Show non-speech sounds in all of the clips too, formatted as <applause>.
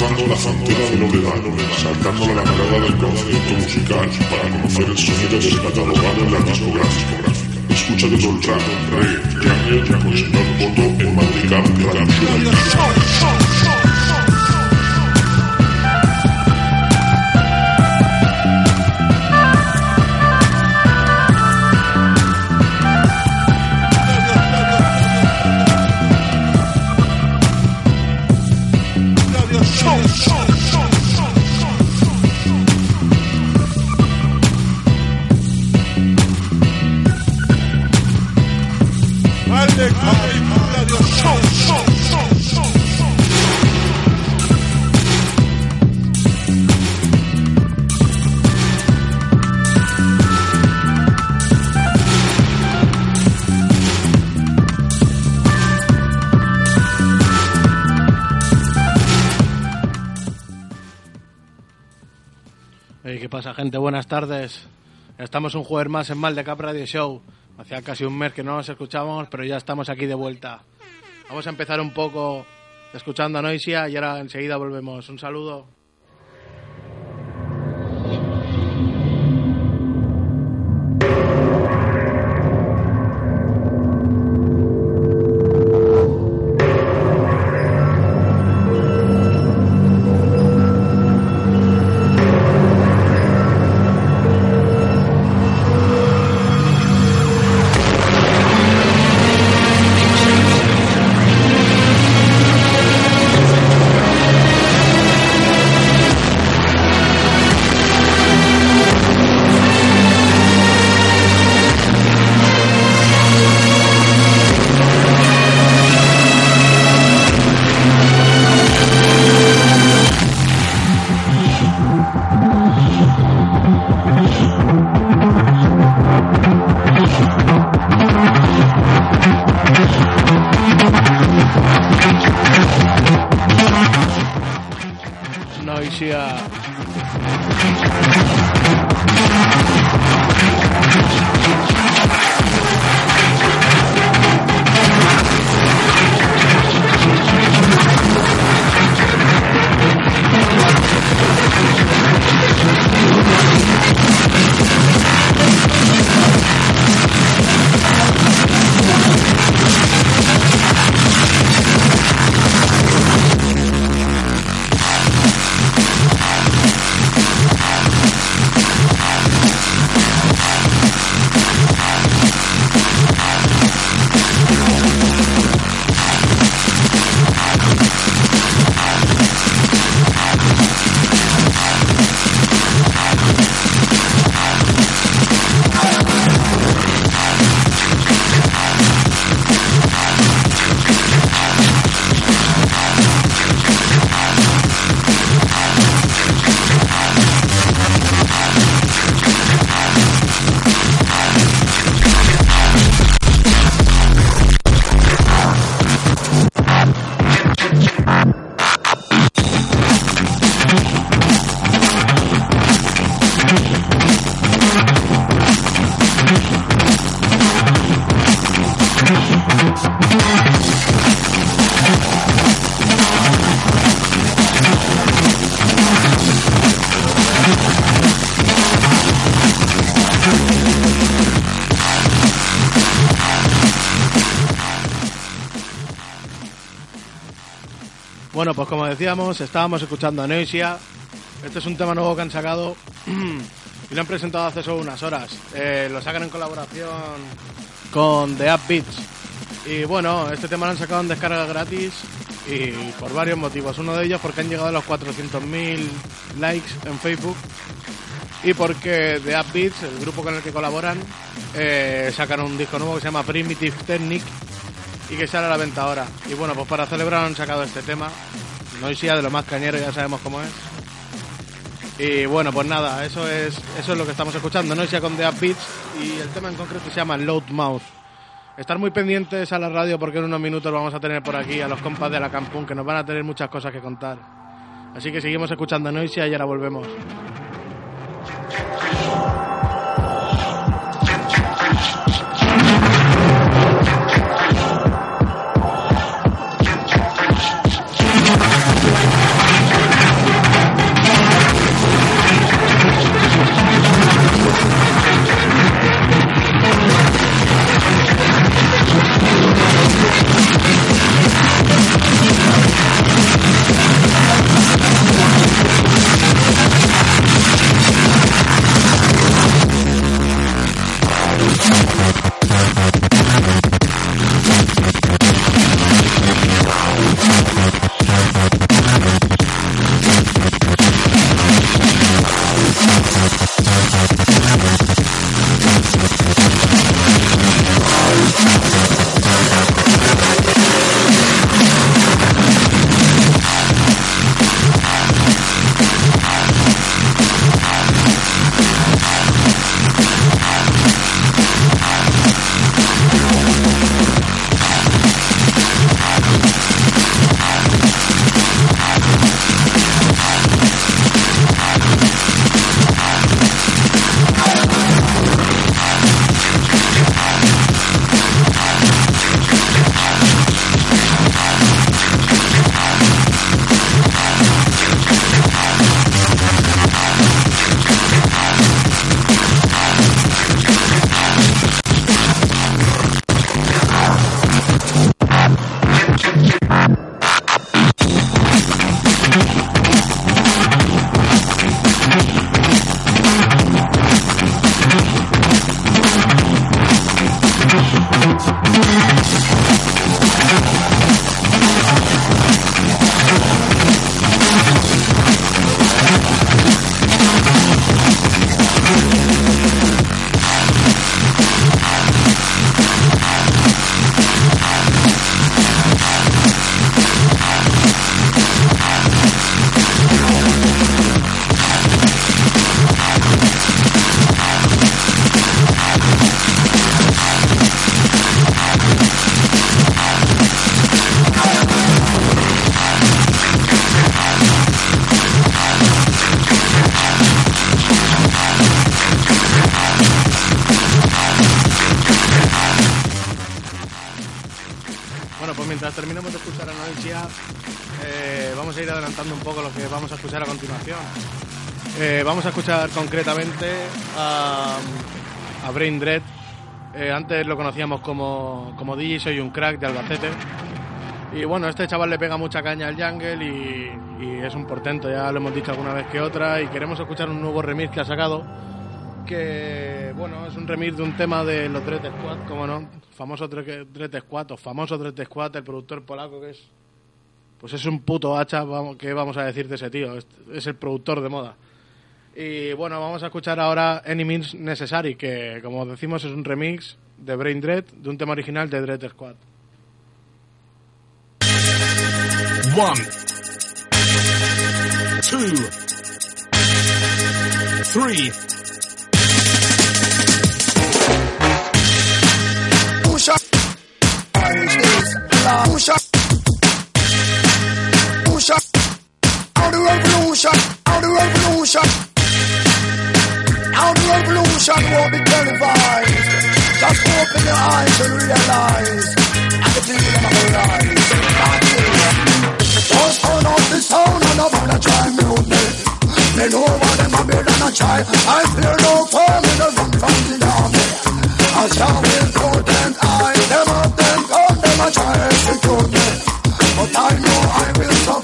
Cruzando la frontera de legal, saltando la barrera del concepto musical para conocer el sonido descatalogado en la discográfica. Escucha de trap, reggae, jungle, con señor Poto en Madrigam Radio Buenas tardes. Estamos un jueves más en Mal de Cap Radio Show. Hacía casi un mes que no nos escuchábamos, pero ya estamos aquí de vuelta. Vamos a empezar un poco escuchando a Noisia y ahora enseguida volvemos. Un saludo. Decíamos, estábamos escuchando a Noisia. Este es un tema nuevo que han sacado <clears throat> y lo han presentado hace solo unas horas. Eh, lo sacan en colaboración con The Up Beats. Y bueno, este tema lo han sacado en descarga gratis y por varios motivos. Uno de ellos porque han llegado a los 400.000 likes en Facebook y porque The Upbeats, el grupo con el que colaboran, eh, sacan un disco nuevo que se llama Primitive Technique y que sale a la venta ahora. Y bueno, pues para celebrar han sacado este tema. Noisia de lo más cañero, ya sabemos cómo es. Y bueno, pues nada, eso es eso es lo que estamos escuchando. Noisia con The Upbeats y el tema en concreto se llama Loudmouth. Estar muy pendientes a la radio porque en unos minutos vamos a tener por aquí a los compas de la Campún que nos van a tener muchas cosas que contar. Así que seguimos escuchando Noisia y ahora volvemos. Escuchar concretamente a, a Brain Dread. Eh, antes lo conocíamos como, como DJ Soy un Crack de Albacete. Y bueno, este chaval le pega mucha caña al jungle y, y, es un portento, ya lo hemos dicho alguna vez que otra. Y queremos escuchar un nuevo remix que ha sacado. Que bueno, es un remix de un tema de los Dread Squad, como no, famoso Dread Squad o famoso Dread Squad, el productor polaco que es. Pues es un puto hacha, ¿qué vamos a decir de ese tío? es el productor de moda. Y bueno, vamos a escuchar ahora Any Means Necessary, que como decimos es un remix de Brain Dread de un tema original de Dread Squad. One, two, three. Push up. Push up. Push up. Out the revolution. Out the revolution. The revolution won't be televised. Just open your eyes and realize everything will never rise. Just turn off the sound and I'm gonna try music. They know what a build and a try. I fear no foe in the run from the army. I shall put them I, them up, them come, them a try to secure me. But I know I will survive.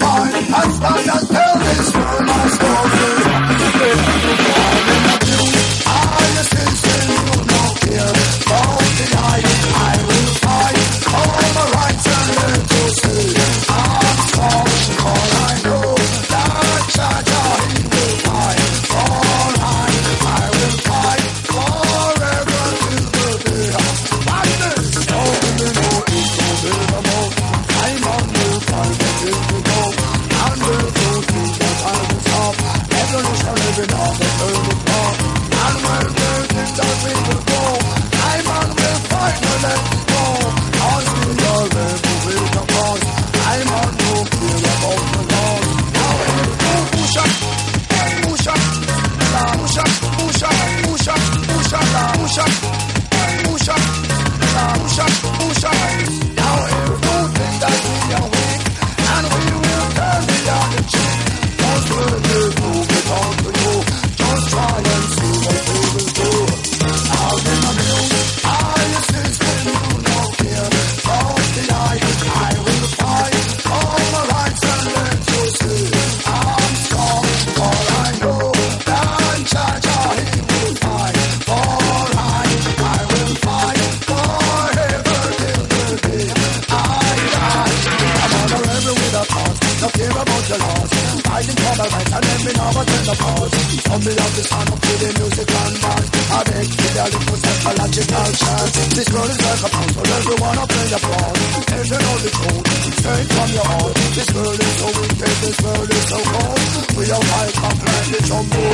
Fighting for the right and then me never tell the pause. Some me have to stand up to the music and dance. I beg for their little psychological chance. This world is like a puzzle, everyone up play the part. There's an only truth, straight from your heart. This world is so wicked, this world is so cold. We are fight back like the jungle.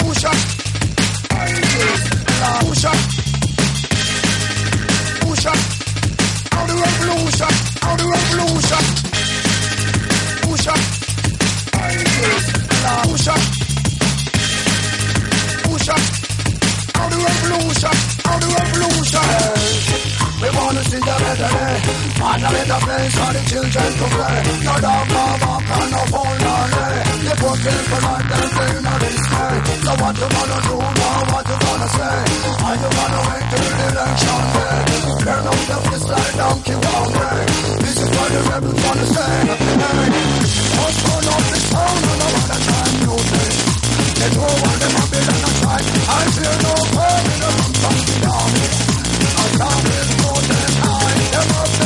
Push up, push up, push up. Out the revolution, out the revolution. Push up, push up, push up. Out the revolution, out the revolution. We wanna see a better day. Find a better place for the children to play. No dog, no walk, no phone, no day por qué tomarte de una vez más. So what you gonna do now, what you gonna say? Are you gonna wait till the election day? Turn up the fist like Donkey Kong Ray. This is what the rebels wanna say. Hey, what's going on this town? I know what I time you think. They do what they want me and I try. I feel no pain in the lump of the army. I can't live more than I am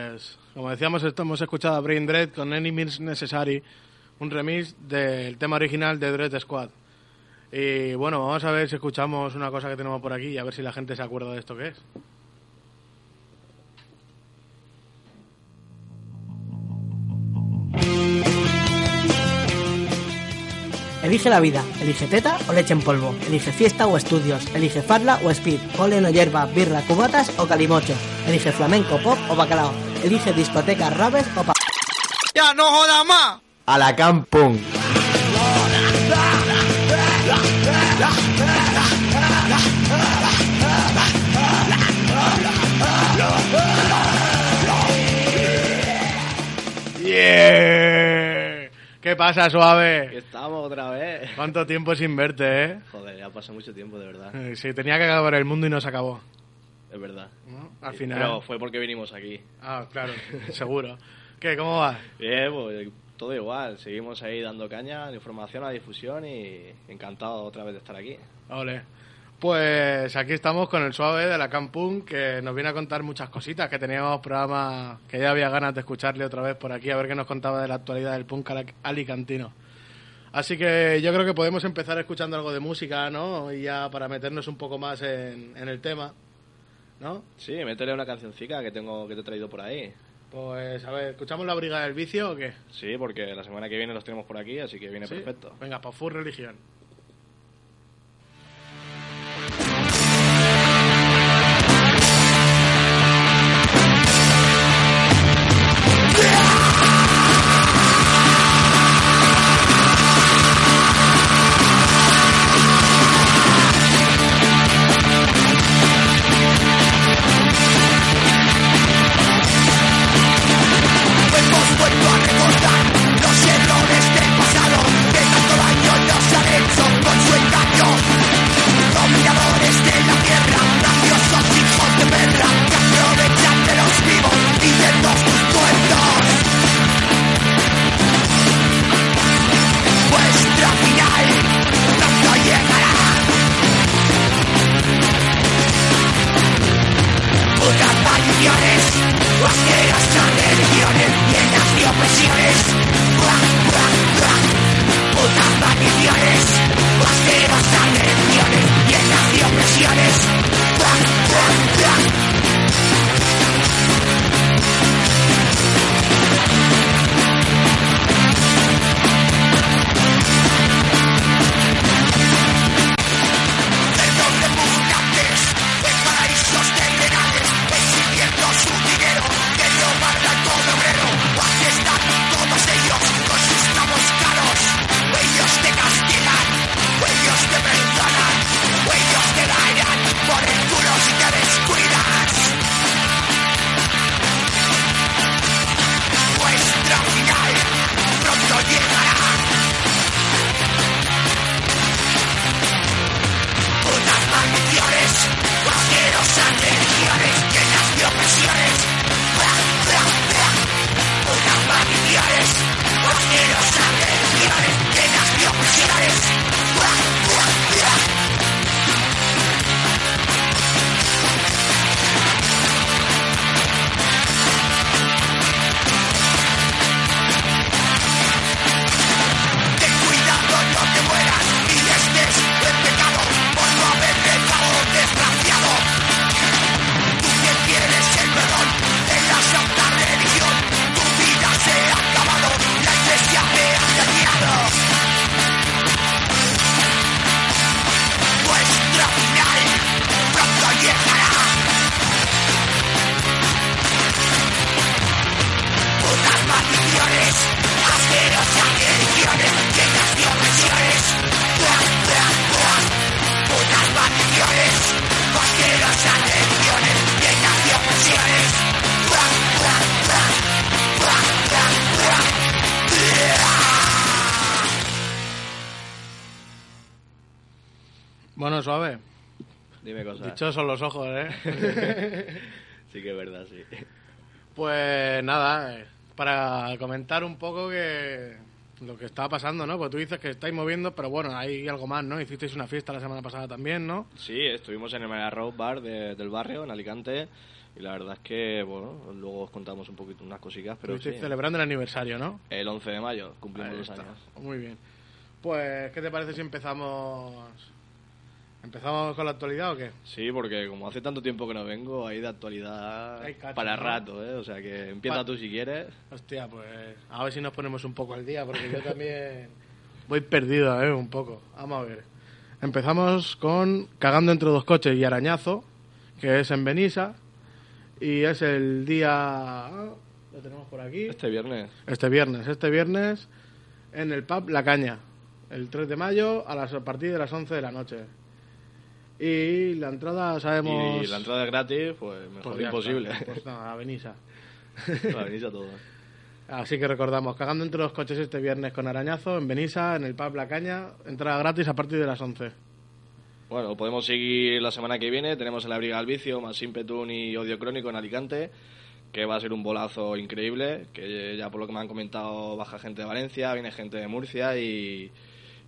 como decíamos, esto hemos escuchado a Brain Dread con Any Means Necessary, un remix del tema original de Dread Squad. Y bueno, vamos a ver si escuchamos una cosa que tenemos por aquí y a ver si la gente se acuerda de esto que es. Elige la vida, elige teta o leche en polvo, elige fiesta o estudios, elige farla o speed, polen o hierba, birra, cubatas o calimocho, elige flamenco, pop o bacalao, elige discoteca, raves o pa... ¡Ya no jodas más! A la Campung. ¡Yeah! ¿Qué pasa, Aquí suave? estamos otra vez. ¿Cuánto tiempo sin verte, eh? Joder, ya pasó mucho tiempo, de verdad. Sí, tenía que acabar el mundo y no se acabó. Es verdad. ¿no? Al final. Pero fue porque vinimos aquí. Ah, claro, <laughs> seguro. ¿Qué? ¿Cómo vas? Bien, pues todo igual. Seguimos ahí dando caña, a la información, a la difusión y encantado otra vez de estar aquí. Ole. Pues aquí estamos con el suave de la Campung que nos viene a contar muchas cositas, que teníamos programas que ya había ganas de escucharle otra vez por aquí, a ver qué nos contaba de la actualidad del punk alicantino. Así que yo creo que podemos empezar escuchando algo de música, ¿no? Y ya para meternos un poco más en, en el tema, ¿no? Sí, métele una cancioncica que tengo que te he traído por ahí. Pues a ver, ¿escuchamos la Brigada del Vicio o qué? Sí, porque la semana que viene los tenemos por aquí, así que viene ¿Sí? perfecto. Venga, para Full Religión. Dichosos los ojos, ¿eh? <laughs> Sí que es verdad, sí. Pues nada, eh, para comentar un poco que lo que está pasando, ¿no? Pues tú dices que estáis moviendo, pero bueno, hay algo más, ¿no? Hicisteis una fiesta la semana pasada también, ¿no? Sí, estuvimos en el Mega Road Bar de- del barrio, en Alicante, y la verdad es que, bueno, luego os contamos un poquito unas cositas, pero sí, Estuvisteis celebrando el aniversario, ¿no? el 11 de mayo cumplimos está. años. Muy bien. Pues, ¿qué te parece si empezamos empezamos con la actualidad o qué? Sí, porque como hace tanto tiempo que no vengo, hay de actualidad Hay cacho, para ¿no? rato, ¿eh? O sea que empieza Pa- tú si quieres. Hostia, pues a ver si nos ponemos un poco al día, porque yo también <laughs> voy perdido, ¿eh? Un poco. Vamos a ver. Empezamos con Cagando entre dos coches y Arañazo, que es en Benissa, y es el día... ah, Lo tenemos por aquí. Este viernes. Este viernes, este viernes en el pub La Caña, el 3 de mayo a, las, a partir de las 11 de la noche. Y la entrada sabemos... Y la entrada es gratis, pues mejor Pues imposible. está, Pues nada, a Benissa. A todos. Así que recordamos, cagando entre los coches este viernes con Arañazo en Benissa, en el pub La Caña, entrada gratis a partir de las 11. Bueno, podemos seguir la semana que viene. Tenemos el Abriga al Vicio, más Impetun y Odio Crónico en Alicante, que va a ser un bolazo increíble. Que ya por lo que me han comentado, baja gente de Valencia, viene gente de Murcia y,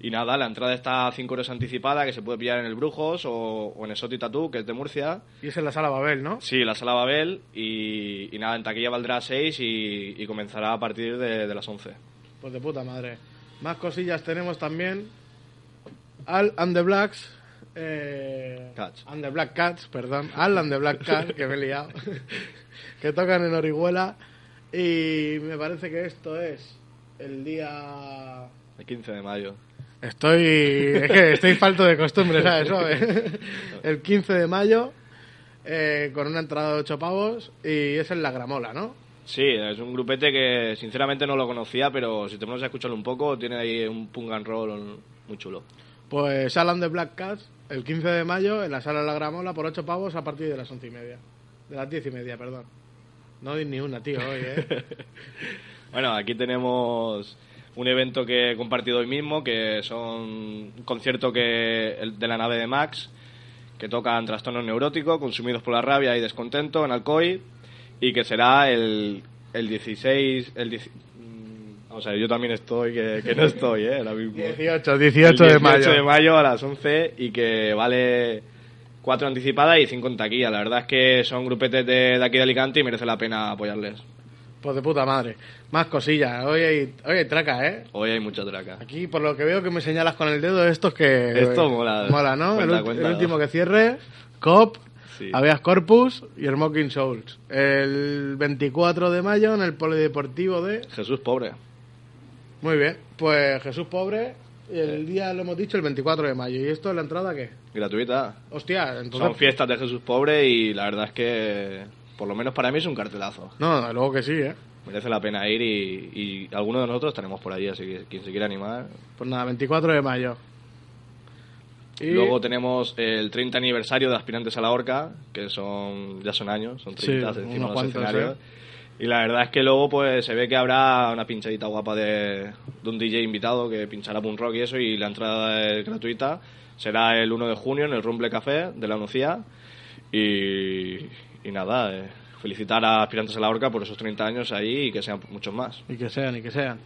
y nada, la entrada está a 5 euros anticipada, que se puede pillar en el Brujos o, o en Esoti Tatú, que es de Murcia. Y es en la sala Babel, ¿no? Sí, la sala Babel y, y nada, en taquilla valdrá 6 y, y comenzará a partir de, de las 11. Pues de puta madre. Más cosillas tenemos también. Al and the Blacks. Eh, Cats. And the Black Cats, perdón. Al and the Black Cats, que me he liado. <laughs> que tocan en Orihuela. Y me parece que esto es el día. El 15 de mayo. Estoy. Es que estoy falto de costumbre, ¿sabes? Suave. el 15 de mayo. eh, con una entrada de 8 pavos. Y es en la Gramola, ¿no? Sí, es un grupete que sinceramente no lo conocía, pero si te pones a escucharlo un poco, tiene ahí un punk and roll muy chulo. Pues Alan de Black Cats el 15 de mayo en la sala de la Gramola por 8 pavos a partir de las 11 y media. De las 10 y media, perdón. No di ni una, tío, hoy, ¿eh? <laughs> Bueno, aquí tenemos un evento que he compartido hoy mismo, que son un concierto que el de la nave de Max, que tocan trastornos neuróticos, consumidos por la rabia y descontento en Alcoy, y que será el, el 16... El 10 mm, Vamos a ver, yo también estoy, que, que no estoy, ¿eh? Ahora mismo. 18, 18 El de mayo. de mayo a las 11 y que vale 4 anticipadas y 5 en taquilla. La verdad es que son grupetes de, de aquí de Alicante y merece la pena apoyarles. Pues de puta madre. Más cosillas. Hoy hay, hoy hay traca, ¿eh? Hoy hay mucha traca. Aquí, por lo que veo que me señalas con el dedo, esto es que... Esto mola. Mola, ¿no? Cuenta, el, cuenta. el último que cierre, COP, Sí. Habeas Corpus y Smoking Souls. El 24 de mayo en el Polideportivo de... Jesús pobre. Muy bien. Pues Jesús Pobre, el día lo hemos dicho, el 24 de mayo. ¿Y esto es la entrada qué? Gratuita. Hostia, entonces... Son fiestas de Jesús pobre y la verdad es que, por lo menos para mí, es un cartelazo. No, luego que sí, ¿eh? Merece la pena ir y, y alguno de nosotros estaremos por allí, así que quien se quiera animar. Pues nada, 24 de mayo. Y Luego tenemos el 30 aniversario de Aspirantes a la Horca, que son ya son años, son 30 Sí, encima de los. Y la verdad es que luego pues se ve que habrá una pinchadita guapa de, de un DJ invitado que pinchará punk rock y eso, y la entrada es gratuita. Será el 1 de junio en el Rumble Café de la Nucía. Y, y nada, eh, felicitar a Aspirantes a la Horca por esos 30 años ahí y que sean muchos más. Y que sean, y que sean.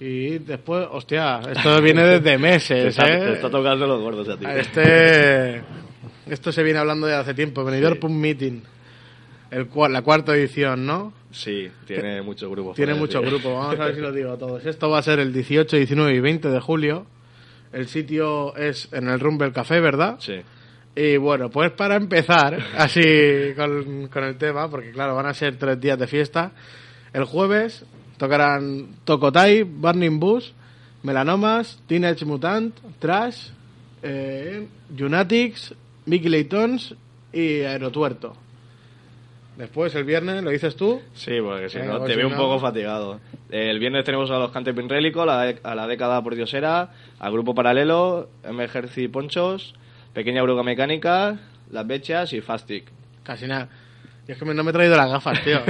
Y después, hostia, esto <laughs> viene desde Te meses, está, te ¿eh? está tocando los gordos a ti. Este... Esto se viene hablando de hace tiempo. Venidor Punk Meeting. El, cua- la cuarta edición, ¿no? Sí, tiene muchos grupos. Tiene muchos grupos. Vamos a ver si los <laughs> digo todos. Esto va a ser el 18, 19 y 20 de julio. El sitio es en el Rumble Café, ¿verdad? Sí. Y bueno, pues para empezar, <laughs> así con, con el tema, porque claro, van a ser tres días de fiesta. El jueves tocarán Tokotai, Burning Bus, Melanomas, Teenage Mutant, Trash, eh, Lunatics, Mickey Laytons y Aerotuerto. Después, el viernes, ¿lo dices tú? Sí, porque si no, pues te veo un poco fatigado. El viernes tenemos a los Cantes Pinrélico, a a la década por Diosera, al Grupo Paralelo, Emergency Ponchos, Pequeña Bruga Mecánica, Las Bechas y Fastic. Casi nada. Y es que no me he traído las gafas, tío.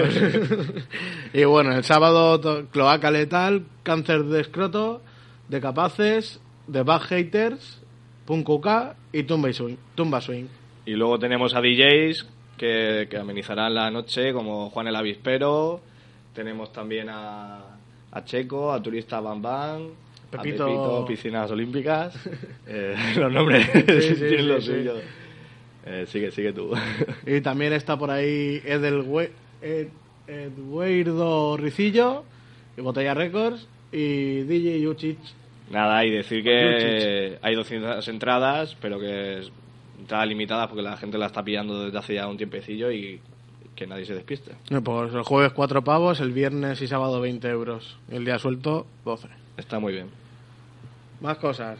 <laughs> y bueno, el sábado Cloaca Letal, Cáncer de Escroto, De Capaces, The Bad Haters Punk UK y Tumba Swing. Tumba Swing. Y luego tenemos a DJs que, que amenizarán la noche, como Juan el Avispero. Tenemos también a, a Checo, a Turista Bam Bam, Pepito. Pepito Piscinas Olímpicas. <laughs> Eh, <laughs> los nombres Sí, sí, <laughs> sí, lo sí. suyo. Eh, sigue, sigue tú. Y también está por ahí Edelwe- Ed, Eduardo Ricillo y Botella Records y DJ Yuchich. Nada, y decir que hay 200 entradas, pero que entradas limitadas porque la gente la está pillando desde hace ya un tiempecillo y que nadie se despiste. Eh, Pues el jueves 4 pavos, el viernes y sábado 20 euros. El día suelto 12. Está muy bien. Más cosas.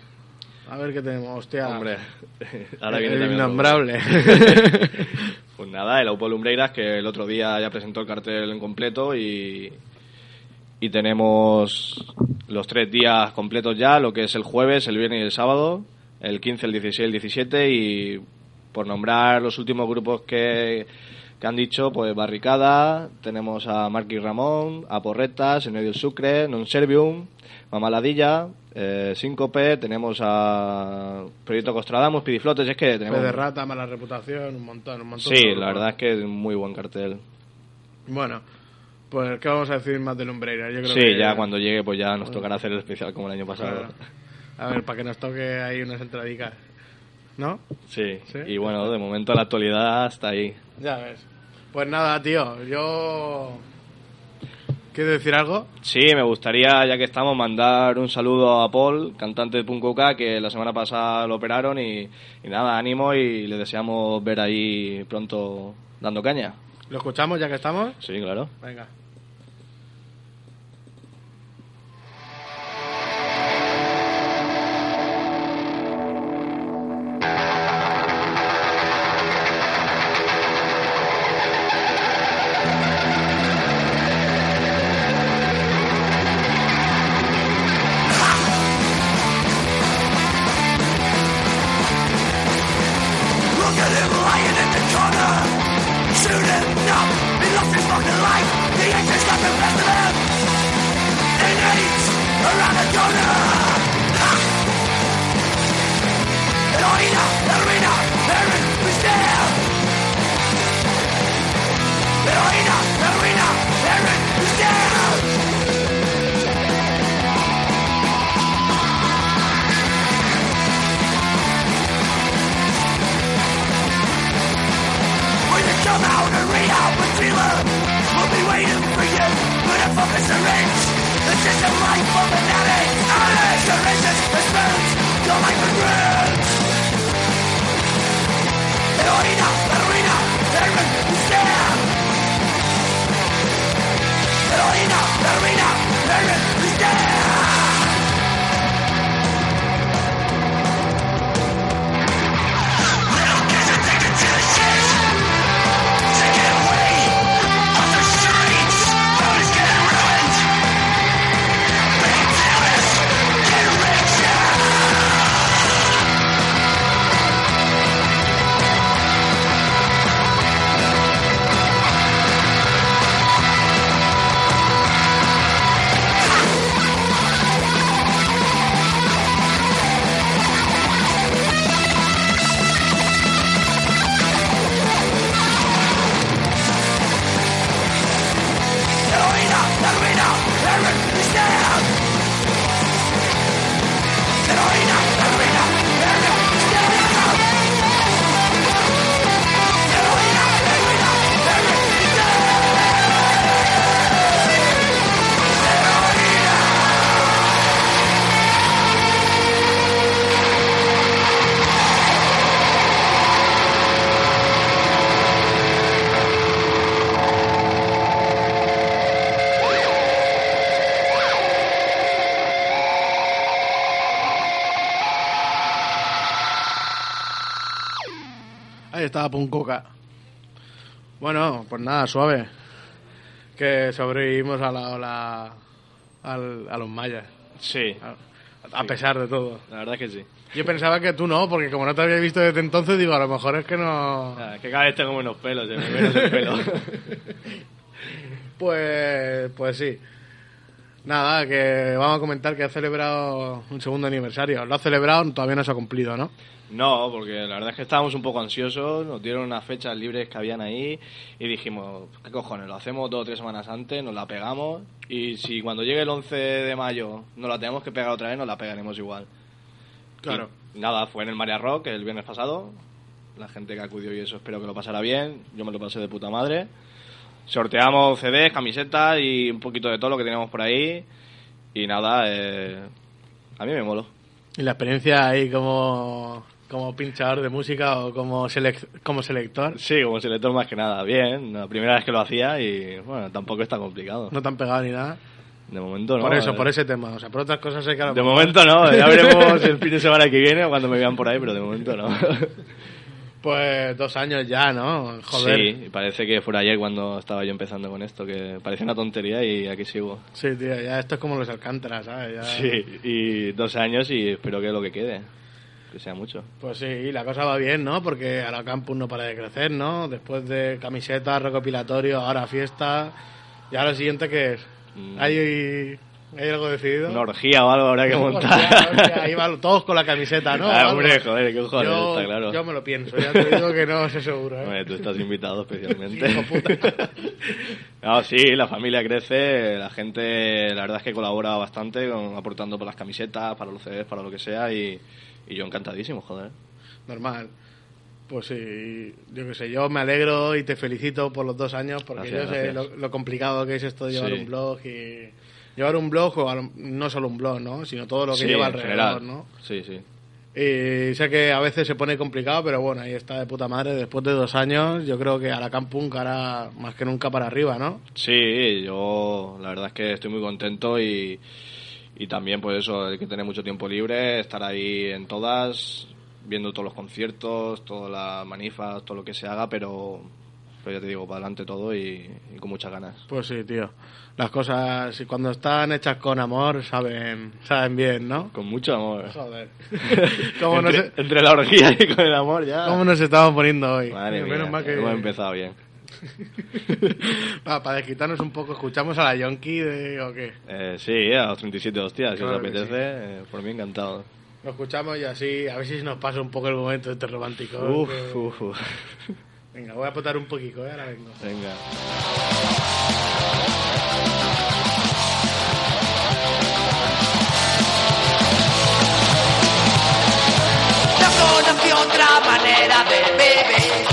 A ver qué tenemos. Hostia. Hombre, <laughs> ahora el, viene el innombrable. <laughs> <laughs> Pues nada, el Aupo Lumbreiras que el otro día ya presentó el cartel en completo y, y tenemos los tres días completos ya, lo que es el jueves, el viernes y el sábado, el 15, el 16 y el 17 y por nombrar los últimos grupos que, que han dicho, pues Barricada, tenemos a Marquis Ramón, a medio del Sucre, Non Servium, Mamaladilla, eh, Síncope, tenemos a Proyecto Costradamus, Pidiflotes, es que tenemos... De rata, mala reputación, un montón, un montón. Sí, de la verdad es que es un muy buen cartel. Bueno, pues ¿qué vamos a decir más de Lumbreira? Yo creo Sí, que ya cuando llegue pues ya nos tocará hacer el especial como el año pasado. Claro. A ver, para que nos toque ahí unas entradicas. ¿No? Sí. Sí. y bueno, de momento la actualidad está ahí. Ya ves. Pues nada, tío, yo... ¿Quieres decir algo? Sí, me gustaría, ya que estamos, mandar un saludo a Paul, cantante de Punk OK, que la semana pasada lo operaron y, y nada, ánimo y le deseamos ver ahí pronto dando caña. ¿Lo escuchamos ya que estamos? Sí, claro. Venga. Estaba Puncoca. Bueno, pues nada, suave. Que sobrevivimos a la ola... al- a los mayas. Sí, A, a pesar de todo. la verdad es que sí. Yo pensaba que tú no, porque como no te había visto desde entonces, digo, a lo mejor es que no... Ah, que cada vez tengo menos pelos, me menos el pelo. <laughs> Pues, pues sí. Nada, que vamos a comentar que ha celebrado un segundo aniversario. Lo ha celebrado, todavía no se ha cumplido, ¿no? No, porque la verdad es que estábamos un poco ansiosos, nos dieron unas fechas libres que habían ahí y dijimos, ¿qué cojones? Lo hacemos dos o tres semanas antes, nos la pegamos y si cuando llegue el 11 de mayo nos la tenemos que pegar otra vez, nos la pegaremos igual. Claro. Y nada, fue en el Maria Rock el viernes pasado, la gente que acudió y eso espero que lo pasara bien, yo me lo pasé de puta madre. Sorteamos CDs, camisetas y un poquito de todo lo que teníamos por ahí y nada, eh, a mí me moló. ¿Y la experiencia ahí como, como pinchador de música o como, selec- como selector? Sí, como selector más que nada, bien. La primera vez que lo hacía y bueno, tampoco es tan complicado. No te han pegado ni nada. De momento no. por eso, eh. por ese tema. O sea, por otras cosas sé que De momento no, ya <laughs> veremos el fin de semana que viene o cuando me vean por ahí, pero de momento no. <laughs> Pues dos años ya, ¿no? Joder. Sí, parece que fue ayer cuando estaba yo empezando con esto, que parecía una tontería y aquí sigo. Sí, tío, ya esto es como los Alcántara, ¿sabes? Ya- Sí, y dos años y espero que lo que quede, que sea mucho. Pues sí, la cosa va bien, ¿no? Porque a la campus no para de crecer, ¿no? Después de camisetas, recopilatorio, ahora fiesta. ¿Y ahora lo siguiente qué es? Mm. ¿Hay, ¿Hay algo decidido? Una orgía o algo habrá que montar. ahí van todos con la camiseta, ¿no? Ah, hombre, joder, qué cojones, yo, está claro. Yo me lo pienso, ya te digo que no sé seguro, ¿eh? Tú estás invitado especialmente. <laughs> Puta. <laughs> no, sí, la familia crece, la gente, la verdad es que colabora bastante, con- aportando por las camisetas, para los CDs, para lo que sea, y, y yo encantadísimo, joder. Normal. Pues sí, yo qué sé, yo me alegro y te felicito por los dos años porque Gracias, yo sé lo, lo complicado que es esto de llevar Sí. un blog y... Llevar un blog, o no solo un blog, ¿no? Sino todo lo que Sí, lleva alrededor, general. ¿no? Sí, sí. Y sé que a veces se pone complicado, pero bueno, ahí está de puta madre. Después de dos años, yo creo que a la Campunk hará más que nunca para arriba, ¿no? Sí, yo la verdad es que estoy muy contento y, y también pues eso, hay que tener mucho tiempo libre, estar ahí en todas, viendo todos los conciertos, todas las manifas, todo lo que se haga, pero, pero ya te digo, para adelante todo y, y con muchas ganas. Pues sí, tío. Las cosas, si cuando están hechas con amor, saben, saben bien, ¿no? Con mucho amor. Joder. <laughs> ¿Cómo, nos, entre, entre la orgía y con el amor ya. ¿Cómo nos estamos poniendo hoy? Madre Menos mía, mal que... hemos empezado bien. Va, <laughs> para desquitarnos un poco, ¿escuchamos a la Yonki de, o qué? Eh, sí, a los 37 hostias, si os Claro que apetece, eh, por mí encantado. Lo escuchamos y así, a ver si nos pasa un poco el momento este romántico. Uf, que- uf, uf. Venga, voy a potar un poquito, ¿eh? Ahora vengo. Venga. No conoció otra manera de beber.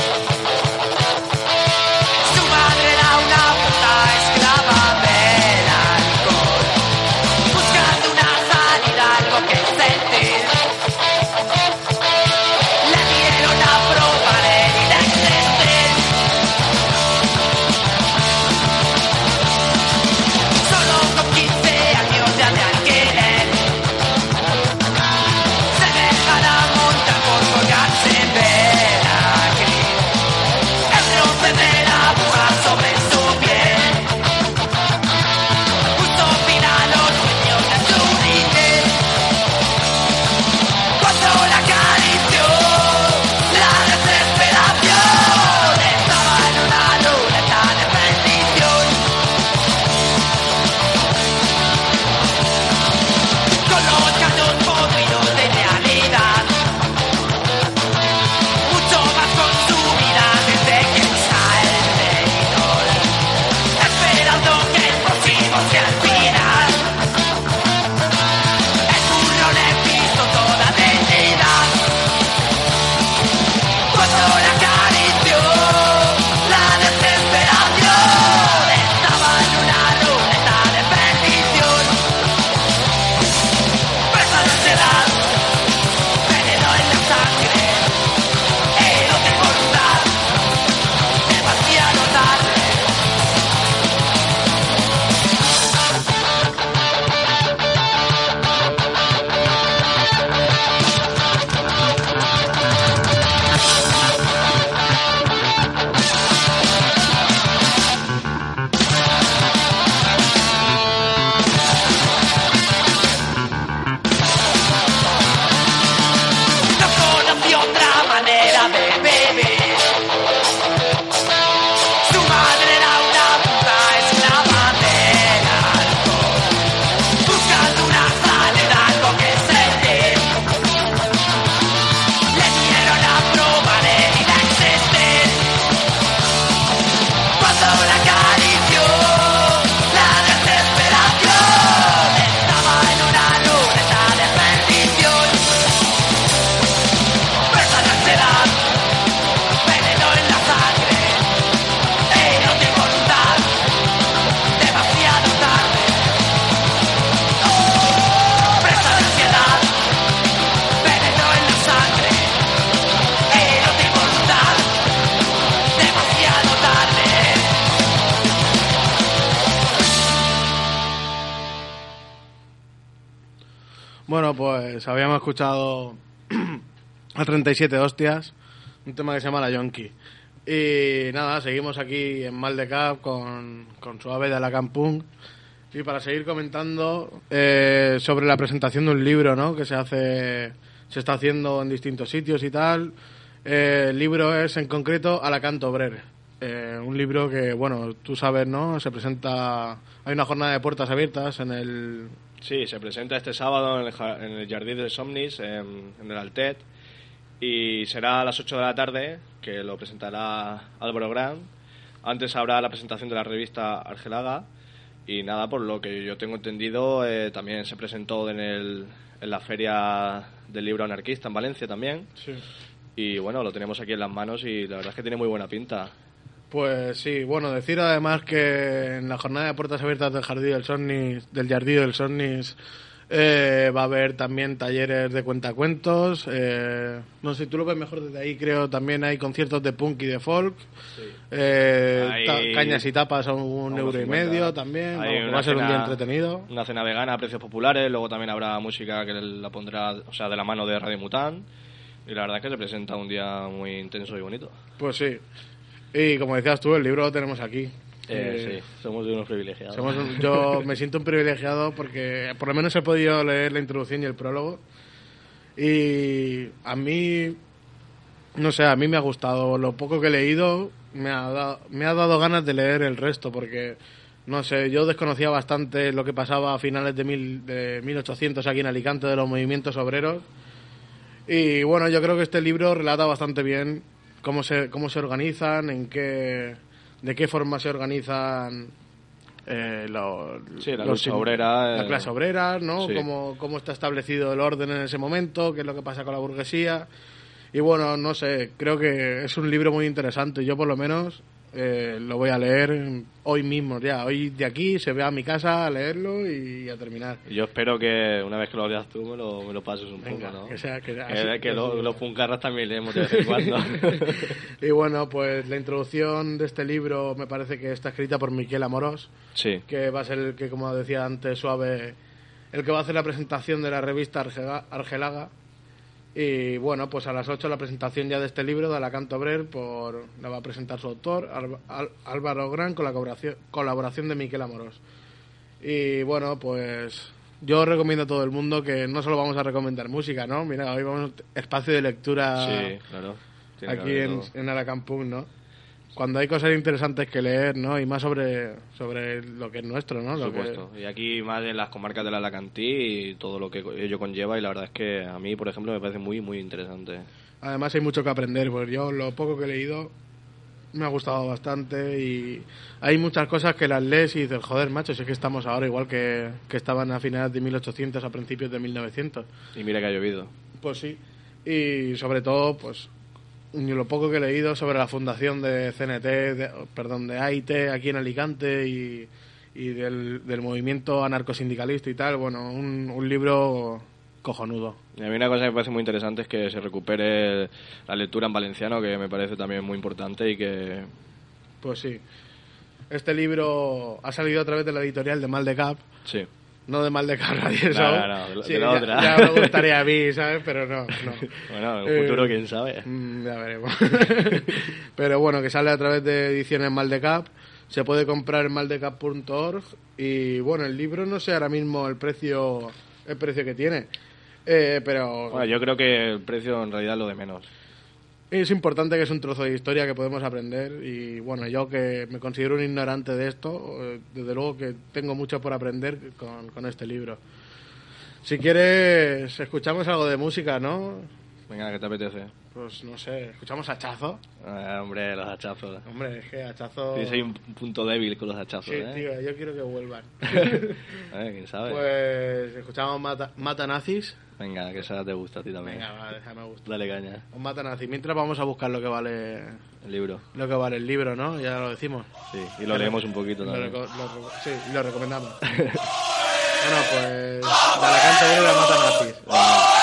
237 hostias, un tema que se llama La Yonki. Y nada, seguimos aquí en Mal de Cap con, con Suave de la Campung. Y para seguir comentando eh, sobre la presentación de un libro, ¿no? Que se hace, se está haciendo en distintos sitios y tal. Eh, el libro es en concreto Alacanto Obrer. Eh, un libro que, bueno, tú sabes, ¿no? Se presenta. Hay una jornada de puertas abiertas en el. Sí, se presenta este sábado en el, en el Jardín de Somnis, en, en el Altet y será a las 8 de la tarde, que lo presentará Álvaro Gran. Antes habrá la presentación de la revista Argelaga, y nada, por lo que yo tengo entendido, eh, también se presentó en, el, en la Feria del Libro Anarquista en Valencia también. Y bueno, lo tenemos aquí en las manos y la verdad es que tiene muy buena pinta. Pues sí, bueno, decir además que en la jornada de puertas abiertas del Jardín del Sonnis, del Jardín del Sonnis, eh, va a haber también talleres de cuentacuentos. Eh, no sé, tú lo ves mejor desde ahí, creo. También hay conciertos de punk y de folk. Eh, Hay- cañas y tapas a un euro y 50. medio también. Vamos, va a ser un día entretenido. Una cena vegana a precios populares, luego también habrá música que la pondrá, o sea, de la mano de Radio Mutant. Y la verdad es que se presenta un día muy intenso y bonito. Pues sí. Y como decías tú, el libro lo tenemos aquí. Eh, Eh, sí, somos unos privilegiados. Somos un- yo me siento un privilegiado porque por lo menos he podido leer la introducción y el prólogo. Y a mí, no sé, a mí me ha gustado. Lo poco que he leído me ha, dado, me ha dado ganas de leer el resto porque, no sé, yo desconocía bastante lo que pasaba a finales de, mil, de 1800 aquí en Alicante de los movimientos obreros. Y bueno, yo creo que este libro relata bastante bien cómo se, cómo se organizan, en qué, de qué forma se organizan eh, lo- Sí, la los obrera, La eh, clase obrera, ¿no? sí. Cómo, cómo está establecido el orden en ese momento, qué es lo que pasa con la burguesía. Y bueno, no sé, creo que es un libro muy interesante. Yo por lo menos eh, lo voy a leer hoy mismo, ya. Hoy de aquí se ve a mi casa a leerlo y a terminar. Yo espero que una vez que lo leas tú me lo, me lo pases un Venga, poco, ¿no? que sea- que sea Que- que lo- los puncarras también leemos de vez en cuando. <laughs> y bueno, pues la introducción de este libro me parece que está escrita por Miquel Amorós, sí, que va a ser el que, como decía antes, suave, el que va a hacer la presentación de la revista Argela- Argelaga. Y bueno, pues a las 8 la presentación ya de este libro de Alacanto Obrer, por, la va a presentar su autor, Álvaro Gran, con la colaboración, colaboración de Miquel Amorós. Y bueno, pues yo recomiendo a todo el mundo que no solo vamos a recomendar música, ¿no? Mira, hoy vamos a espacio de lectura sí, claro. Aquí en, en Alacampún, ¿no? Cuando hay cosas interesantes que leer, ¿no? Y más sobre, sobre lo que es nuestro, ¿no? Por que- supuesto. Y aquí más en las comarcas del Alacantí y todo lo que ello conlleva. Y la verdad es que a mí, por ejemplo, me parece muy, muy interesante. Además hay mucho que aprender, pues yo lo poco que he leído me ha gustado bastante y hay muchas cosas que las lees y dices, joder, macho, si es que estamos ahora igual que, que estaban a finales de 1800, a principios de 1900. Y mira que ha llovido. Pues sí. Y sobre todo, pues lo poco que he leído sobre la fundación de CNT, de- perdón, de AIT aquí en Alicante y, y del, del movimiento anarcosindicalista y tal, bueno, un, un libro cojonudo. Y a mí una cosa que me parece muy interesante es que se recupere la lectura en valenciano, que me parece también muy importante y que... Pues sí. Este libro ha salido a través de la editorial de Maldecap, Sí. No de Maldecap Radio No, Show. no, de Sí, de la ya, otra. ya me gustaría a mí, ¿sabes? Pero no, no. <laughs> Bueno, en el Eh, futuro, quién sabe. Mm, ya veremos. <laughs> Pero bueno, que sale a través de ediciones Maldecap. Se puede comprar en maldecap.org. Y bueno, el libro no sé ahora mismo el precio el precio que tiene. Eh, pero Bueno, yo creo que el precio en realidad es lo de menos. Es importante que es un trozo de historia que podemos aprender. Y bueno, yo que me considero un ignorante de esto, eh, desde luego que tengo mucho por aprender con, con este libro. Si quieres, escuchamos algo de música, ¿no? Venga, ¿qué te apetece? Pues no sé, escuchamos a Chazo. Ah, hombre, los hachazos. Hombre, es que Hachazo... Tienes ahí un punto débil con los hachazos, Sí, ¿eh? tío, yo quiero que vuelvan. <laughs> Eh, ¿Quién sabe? pues escuchamos Mata, Mata Nazis. Venga, que esa te gusta a ti también. Venga, va, déjame gusta. Dale caña. Un Mata Nazis. Mientras vamos a buscar lo que vale El libro. lo que vale el libro, ¿no? Ya lo decimos. Sí, y lo leemos un poquito Lo, también. lo reco- sí, y lo recomendamos. <laughs> bueno, pues de la canta de Mata Nazis. Quiero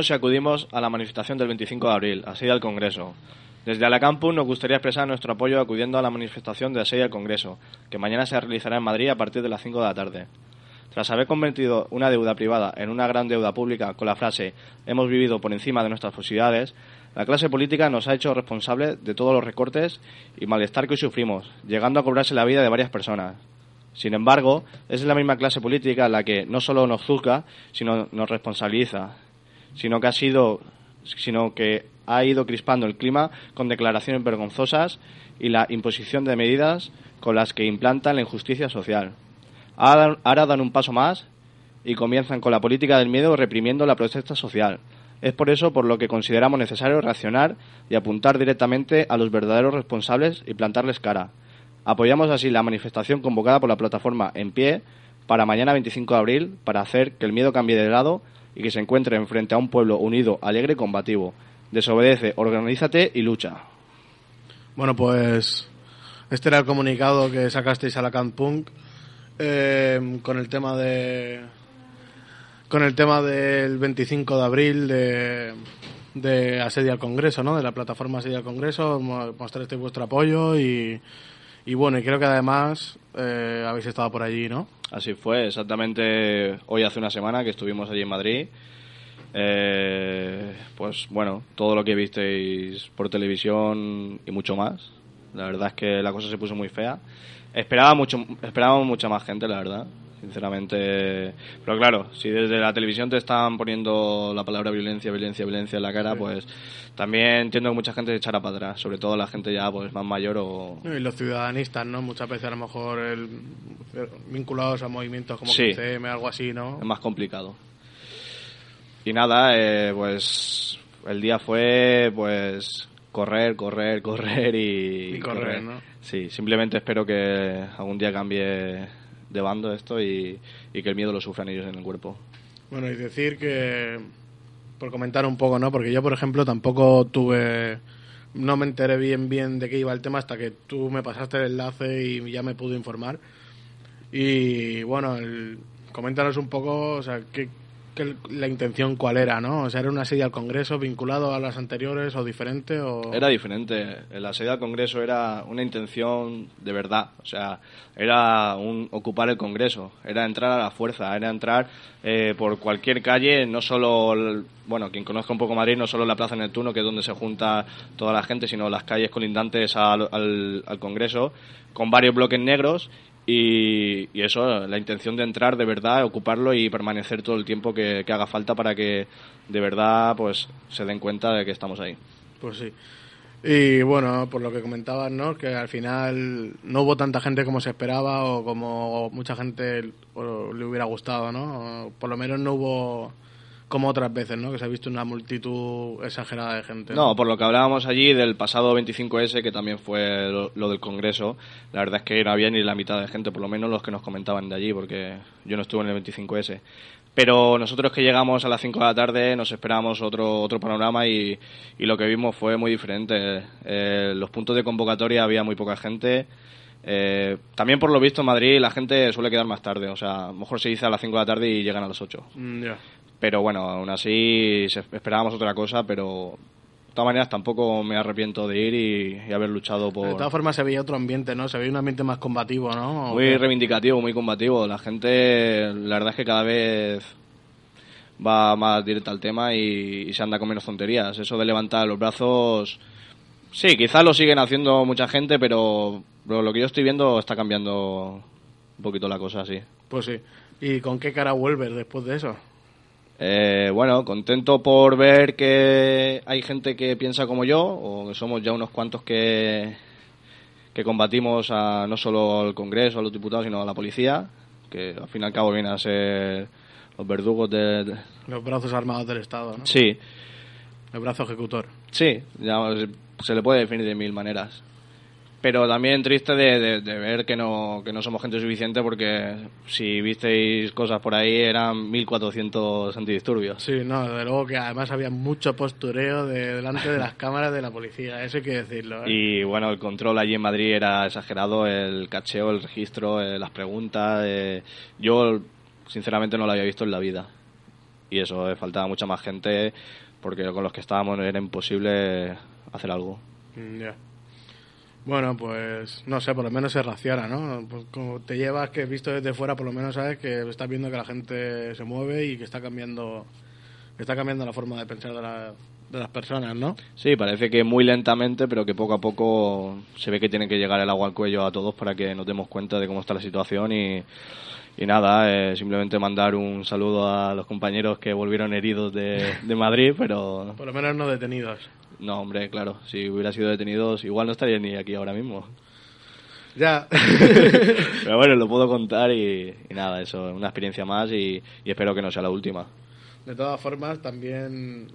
Apoyamos y acudimos a la manifestación del 25 de abril, asedio al Congreso. Desde Alacampus nos gustaría expresar nuestro apoyo acudiendo a la manifestación de asedio al Congreso, que mañana se realizará en Madrid a partir de las 5 de la tarde. Tras haber convertido una deuda privada en una gran deuda pública con la frase hemos vivido por encima de nuestras posibilidades, la clase política nos ha hecho responsable de todos los recortes y malestar que hoy sufrimos, llegando a cobrarse la vida de varias personas. Sin embargo, es la misma clase política la que no solo nos juzga, sino nos responsabiliza, sino que ha sido sino que ha ido crispando el clima con declaraciones vergonzosas y la imposición de medidas con las que implantan la injusticia social. Ahora dan un paso más y comienzan con la política del miedo reprimiendo la protesta social. Es por eso por lo que consideramos necesario reaccionar y apuntar directamente a los verdaderos responsables y plantarles cara. Apoyamos así la manifestación convocada por la plataforma En Pie para mañana 25 de abril para hacer que el miedo cambie de lado y que se encuentren frente a un pueblo unido, alegre y combativo. Desobedece, organízate y lucha. Bueno, pues este era el comunicado que sacasteis a la Camp Punk eh, con el tema de con el tema del 25 de abril de, de Asedio al Congreso, ¿no? De la plataforma Asedio al Congreso, mo- mostrasteis vuestro apoyo y, y bueno, y creo que además eh, habéis estado por allí, ¿no? Así fue, exactamente hoy hace una semana que estuvimos allí en Madrid. Eh, pues bueno, todo lo que visteis por televisión y mucho más. La verdad es que la cosa se puso muy fea. Esperaba mucho, esperábamos mucha más gente, la verdad, sinceramente. Pero claro, si desde la televisión te están poniendo la palabra violencia, violencia, violencia en la cara, pues también entiendo que mucha gente se echará para atrás, sobre todo la gente ya pues más mayor o, Y los ciudadanistas, ¿no? Muchas veces a lo mejor el- vinculados a movimientos como Sí. 15M, algo así, ¿no? es más complicado. Y nada, eh, pues el día fue pues correr, correr, <laughs> correr y, Y correr, ¿no? Sí, simplemente espero que algún día cambie de bando esto y, y que el miedo lo sufran ellos en el cuerpo. Bueno, y decir que, por comentar un poco, ¿no? Porque yo, por ejemplo, tampoco tuve, no me enteré bien bien de qué iba el tema hasta que tú me pasaste el enlace y ya me pude informar. Y bueno, el- coméntanos un poco, o sea, qué, la intención cuál era, ¿no? O sea, ¿era una serie al Congreso vinculado a las anteriores o diferente? O... Era diferente. El asedio al Congreso era una intención de verdad. O sea, era un ocupar el Congreso. Era entrar a la fuerza. Era entrar eh, por cualquier calle, no solo, bueno, quien conozca un poco Madrid, no solo la Plaza Neptuno, que es donde se junta toda la gente, sino las calles colindantes al Congreso, con varios bloques negros. Y, eso, la intención de entrar de verdad, ocuparlo y permanecer todo el tiempo que, que haga falta para que de verdad pues se den cuenta de que estamos ahí. Pues sí. Y bueno, por lo que comentabas, ¿no? Que al final no hubo tanta gente como se esperaba o como mucha gente le hubiera gustado, ¿no? Por lo menos no hubo como otras veces, ¿no? Que se ha visto una multitud exagerada de gente. No, por lo que hablábamos allí del pasado 25S, que también fue lo, lo del Congreso, la verdad es que no había ni la mitad de gente, por lo menos los que nos comentaban de allí, porque yo no estuve en el 25S. Pero nosotros que llegamos a las 5 de la tarde nos esperábamos otro, otro panorama y, y lo que vimos fue muy diferente. Eh, los puntos de convocatoria había muy poca gente. Eh, también por lo visto en Madrid la gente suele quedar más tarde, o sea, a lo mejor se dice a las 5 de la tarde y llegan a las 8. Mm. Pero bueno, aún así esperábamos otra cosa, pero de todas maneras tampoco me arrepiento de ir y, y haber luchado De todas por... formas se veía otro ambiente, ¿no? Se veía un ambiente más combativo, ¿no? ¿O Muy reivindicativo, muy combativo. La gente, la verdad es que cada vez va más directa al tema y, y se anda con menos tonterías. Eso de levantar los brazos, sí, quizás lo siguen haciendo mucha gente, pero, pero lo que yo estoy viendo está cambiando un poquito la cosa, sí. Pues sí. ¿Y con qué cara vuelves después de eso? Eh, bueno, contento por ver que hay gente que piensa como yo, o que somos ya unos cuantos que, que combatimos a, no solo al Congreso, a los diputados, sino a la policía, que al fin y al cabo vienen a ser los verdugos de... de- Los brazos armados del Estado, ¿no? Sí, El brazo ejecutor. sí, ya se, se le puede definir de mil maneras. Pero también triste de, de- de ver que no, que no somos gente suficiente porque si visteis cosas por ahí eran 1400 antidisturbios. Sí, no, desde luego que además había mucho postureo de, delante de las <laughs> cámaras de la policía, eso hay que decirlo. ¿eh? Y bueno, el control allí en Madrid era exagerado, el cacheo, el registro, eh, las preguntas. eh, yo, sinceramente, no lo había visto en la vida. y eso, eh, faltaba mucha más gente porque con los que estábamos era imposible hacer algo. Mm, Ya. Bueno, pues no sé, por lo menos se raciona, ¿no? Pues como te llevas que visto desde fuera, por lo menos sabes que estás viendo que la gente se mueve y que está cambiando, que está cambiando la forma de pensar de, la- de las personas, ¿no? Sí, parece que muy lentamente, pero que poco a poco se ve que tiene que llegar el agua al cuello a todos para que nos demos cuenta de cómo está la situación y, y nada, eh, simplemente mandar un saludo a los compañeros que volvieron heridos de, de Madrid, pero Por lo menos no detenidos. No, hombre, claro, si hubiera sido detenidos igual no estaría ni aquí ahora mismo. Ya. <laughs> <laughs> Pero bueno, lo puedo contar y, y nada, eso, una experiencia más y, y espero que no sea la última. De todas formas, también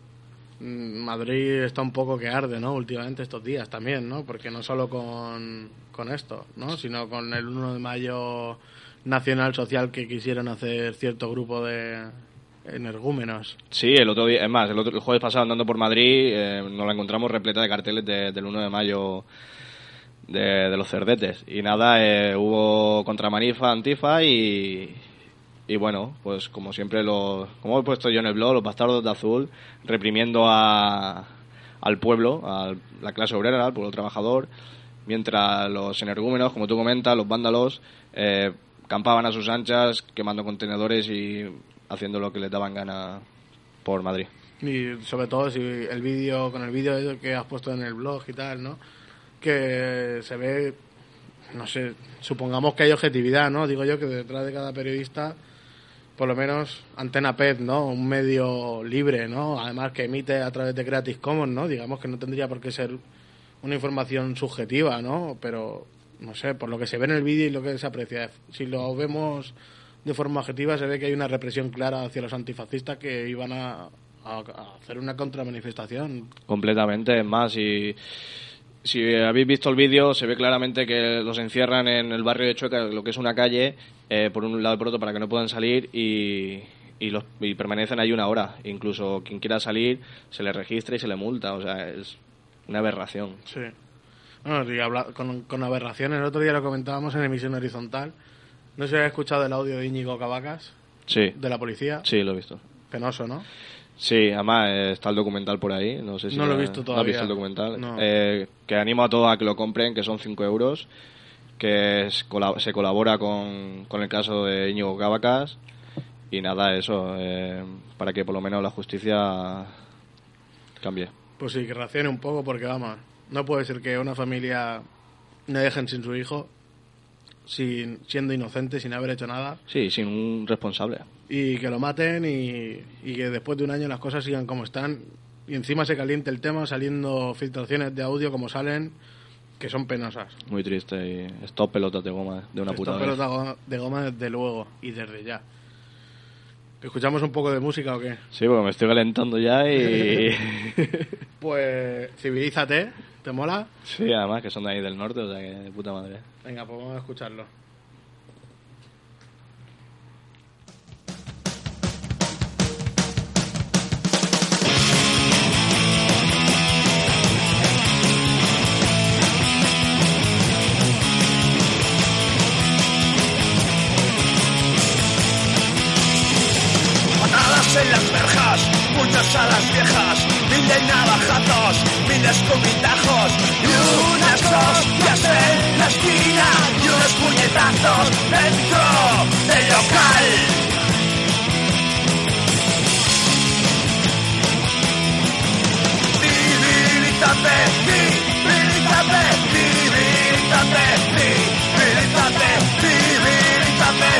mm, Madrid está un poco que arde, ¿no? Últimamente estos días también, ¿no? Porque no solo con, con esto, ¿no? Sino con el 1 de mayo nacional social que quisieron hacer cierto grupo de energúmenos. Sí, el otro día, es más, el, otro, el jueves pasado andando por Madrid eh, nos la encontramos repleta de carteles de- del 1 de mayo de, de los cerdetes. Y nada, eh, hubo contramanifa, antifa y, y bueno, pues como siempre, los, como he puesto yo en el blog, los bastardos de azul reprimiendo a, al pueblo, a la clase obrera, al pueblo trabajador, mientras los energúmenos, como tú comentas, los vándalos, eh, campaban a sus anchas, quemando contenedores y haciendo lo que les daban gana por Madrid. Y sobre todo si el vídeo, con el vídeo que has puesto en el blog y tal, ¿no? Que se ve, no sé, supongamos que hay objetividad, ¿no? Digo yo que detrás de cada periodista, por lo menos Antena PET, ¿no? Un medio libre, ¿no? Además que emite a través de Creative Commons, ¿no? Digamos que no tendría por qué ser una información subjetiva, ¿no? Pero, no sé, por lo que se ve en el vídeo y lo que se aprecia, si lo vemos de forma objetiva, se ve que hay una represión clara hacia los antifascistas que iban a, a- a hacer una contramanifestación. Completamente, es más, y si habéis visto el vídeo, se ve claramente que los encierran en el barrio de Chueca, lo que es una calle, eh, por un lado y por otro, para que no puedan salir y, y, los, y permanecen ahí una hora. Incluso quien quiera salir se le registra y se le multa, o sea, es una aberración. Sí. Bueno, y habla- con, con aberraciones, el otro día lo comentábamos en emisión horizontal. No sé si has escuchado el audio de Íñigo Cavacas, Sí, de la policía. sí, lo he visto. Penoso, ¿no? Sí, además eh, está el documental por ahí. No sé si No lo he visto ¿no todavía. visto el documental? No. Eh, que animo a todos a que lo compren, que son 5 euros. Que es- se colabora con, con el caso de Íñigo Cavacas. Y nada, eso, eh, para que por lo menos la justicia cambie. Pues sí, que racione un poco porque, vamos, no puede ser que una familia no dejen sin su hijo, sin, siendo inocente, sin haber hecho nada, Sí, sin un responsable. y que lo maten y, y que después de un año las cosas sigan como están. Y encima se caliente el tema saliendo filtraciones de audio como salen, que son penosas. Muy triste. Y stop pelotas de goma de una Esto puta de goma, de goma desde luego y desde ya. ¿Escuchamos un poco de música o qué? Sí, porque me estoy calentando ya y... <laughs> <laughs> Pues civilízate, ¿te mola? sí, además que son de ahí del norte, o sea que de puta madre. Venga, pues vamos a escucharlo. Patadas en las verjas, puños a las viejas, mil de navajazos, mil escomitajos y unas hostias en la esquina y unos puñetazos dentro del local. Civilízate, civilízate, civilízate, civilízate, civilízate, civilízate,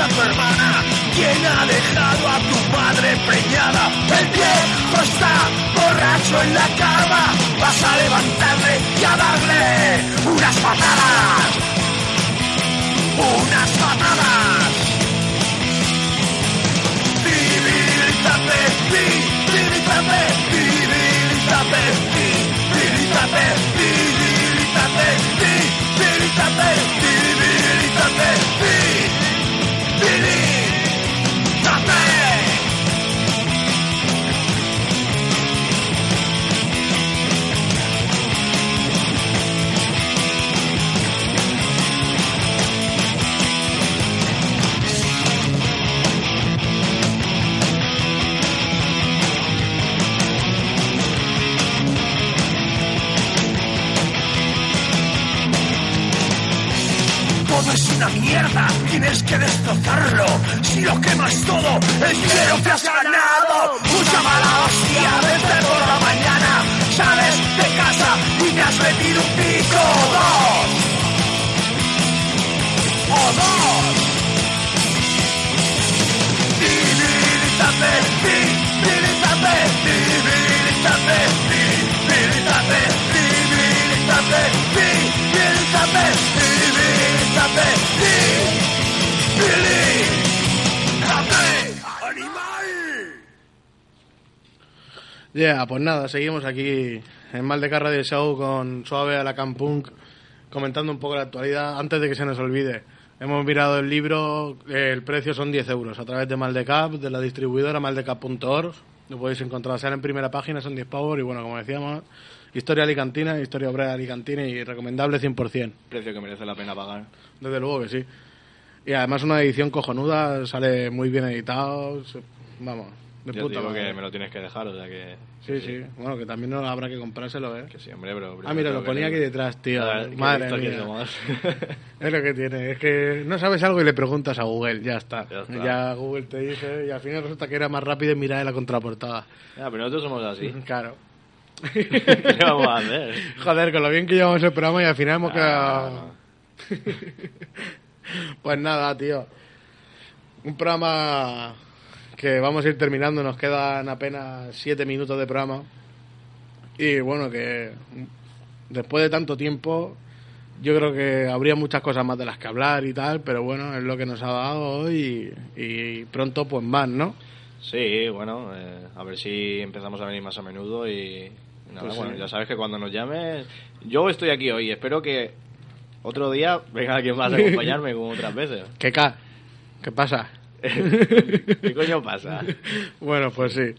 a tu hermana. ¿Quién ha dejado a tu madre preñada? El viejo está borracho en la cama. Vas a levantarle y a darle unas patadas. Unas patadas. Civilízate, civilízate, civilízate, civilízate, civilízate, civilízate, civilízate, mierda tienes que destrozarlo. Si lo quemas todo, el dinero te has ganado. Mucha mala hostia desde por la mañana. Sales de casa y te has metido un pico. Dos. O dos. Divilízate, divilízate, divilízate, divilízate, divilízate, divilízate, divilízate, Yeah, pues nada, seguimos aquí en Maldecar Radio Show con Suave a la Campunk, comentando un poco la actualidad antes de que se nos olvide. Hemos mirado el libro, el precio son 10 euros a través de Maldecap, de la distribuidora maldecap.org. Lo podéis encontrar, sea en primera página, son 10 pavos y bueno, como decíamos, historia alicantina, historia obrera alicantina y recomendable 100%. Precio que merece la pena pagar. Desde luego que sí. Y además una edición cojonuda, sale muy bien editado, vamos, de Yo puta digo madre. que me lo tienes que dejar, o sea que... Sí, sí, bueno, que también no habrá que comprárselo, ¿eh? Que sí, hombre, pero... Ah, mira, lo ponía aquí detrás, tío. Madre Madre mía. <laughs> Es lo que tiene, es que no sabes algo y le preguntas a Google, ya está. Ya. Google te dice y al final resulta que era más rápido mirar en la contraportada. Ya, pero nosotros somos así. <laughs> Claro. <laughs> ¿Qué vamos a hacer? Joder, con lo bien que llevamos el programa y al final hemos Ah, quedado... no. Pues nada, tío. Un programa que vamos a ir terminando, nos quedan apenas siete minutos de programa. Y bueno, que después de tanto tiempo, yo creo que habría muchas cosas más de las que hablar y tal, pero bueno, es lo que nos ha dado hoy y, y pronto pues más, ¿no? Sí, bueno, eh, a ver si empezamos a venir más a menudo y, nada, Pues sí. bueno, ya sabes que cuando nos llames, yo estoy aquí hoy, espero que otro día venga alguien más a <laughs> acompañarme como otras veces. ¿Qué? ¿Qué pasa? ¿Qué coño pasa? <laughs> Bueno, pues sí.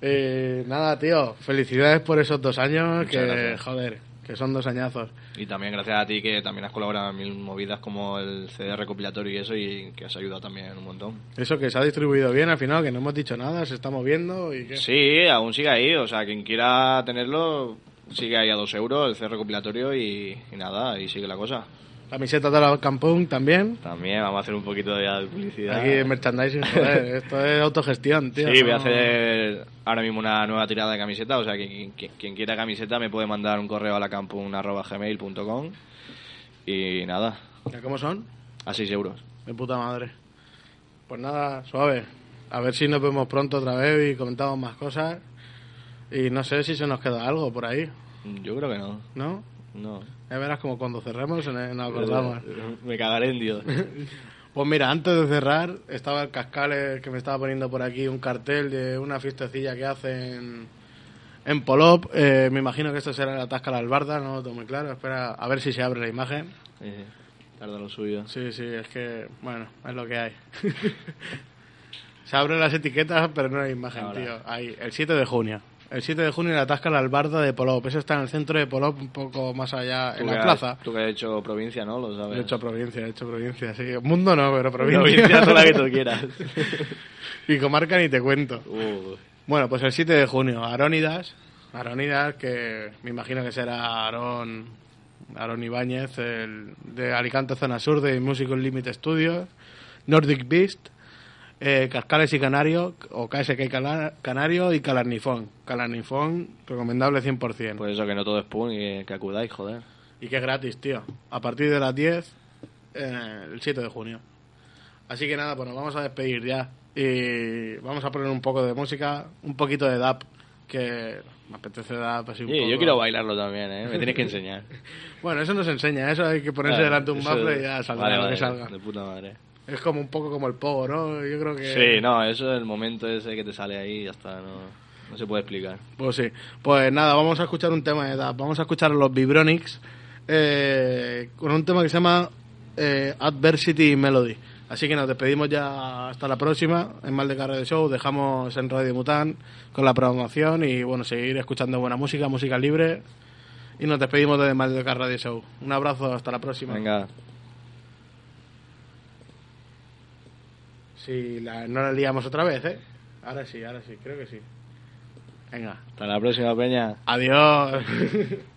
Eh, nada, tío, felicidades por esos dos años, Muchas que gracias. joder, que son dos añazos. Y también gracias a ti que también has colaborado en mil movidas como el CD recopilatorio y eso y que has ayudado también un montón. Eso que se ha distribuido bien al final, que no hemos dicho nada, se está moviendo y que... Sí, aún sigue ahí, o sea, quien quiera tenerlo sigue ahí a dos euros el CD recopilatorio y, y nada, y sigue la cosa. Camiseta de la Campung también. También vamos a hacer un poquito de de publicidad. Aquí en merchandising, joder, <laughs> esto es autogestión, tío. Sí, voy a hacer ahora mismo una nueva tirada de camiseta, o sea, que quien, quiera camiseta me puede mandar un correo a la gmail.com y nada, ¿Ya ¿Cómo son? a 6 euros. De puta madre. Pues nada, suave. A ver si nos vemos pronto otra vez y comentamos más cosas. Y no sé si se nos queda algo por ahí, Yo creo que no, ¿no? No. Ya verás como cuando cerremos nos acordamos. Me cagaré en Dios. <laughs> Pues mira, antes de cerrar, estaba el Cascales que me estaba poniendo por aquí un cartel de una fiestecilla que hacen en Polop. Eh, me imagino que esto será la Tasca la Albarda, no lo tengo muy claro. Espera, a ver si se abre la imagen. Eh, tarda lo suyo. Sí, sí, es que, bueno, es lo que hay. <laughs> se abren las etiquetas, pero no hay imagen, Ahora. tío. Hay el 7 de junio. El 7 de junio la Tasca la Albarda de Polop. Eso está en el centro de Polop, un poco más allá, en que la has- plaza. Tú que has hecho provincia, ¿no? Lo sabes. He hecho provincia, he hecho provincia, sí. Mundo no, pero provincia. provincia, toda la que tú <laughs> quieras. y comarca ni te cuento. Uh, Bueno, pues el 7 de junio, Arónidas. Arónidas, que me imagino que será Aarón, Aarón Ibáñez, el de Alicante Zona Sur de Musical Limit Studios, Nordic Beast, eh, Cascales y Canario, o KSK Cana- Canario y Calarnifón. Calarnifón, recomendable 100%. pues eso, que no todo es pun y que, acudáis, joder. Y que es gratis, tío. A partir de las 10, eh, el 7 de junio. Así que nada, pues nos vamos a despedir ya. Y vamos a poner un poco de música, un poquito de DAP, que me apetece DAP así un Sí, poco. yo quiero bailarlo también, ¿eh? Me tienes que enseñar. <laughs> Bueno, eso no se enseña, eso hay que ponerse Claro, delante de un bafle y ya saldrá vale, lo que salga. De puta madre. Es como un poco como el pogo, ¿no? Yo creo que... Sí, no, eso es el momento ese que te sale ahí y ya está, no, no se puede explicar. Pues sí. Pues nada, vamos a escuchar un tema de DAP. Vamos a escuchar a los Vibronics eh, con un tema que se llama eh, Adversity Melody. Así que nos despedimos ya hasta la próxima en Mal de Carre de Show. Dejamos en Radio Mutant con la programación y bueno, seguir escuchando buena música, música libre. Y nos despedimos de Mal de Carre de Show. Un abrazo, hasta la próxima. Venga, Si la- no la liamos otra vez, ¿eh? Ahora sí, ahora sí, creo que sí. Venga. hasta la próxima, Peña. Adiós. <laughs>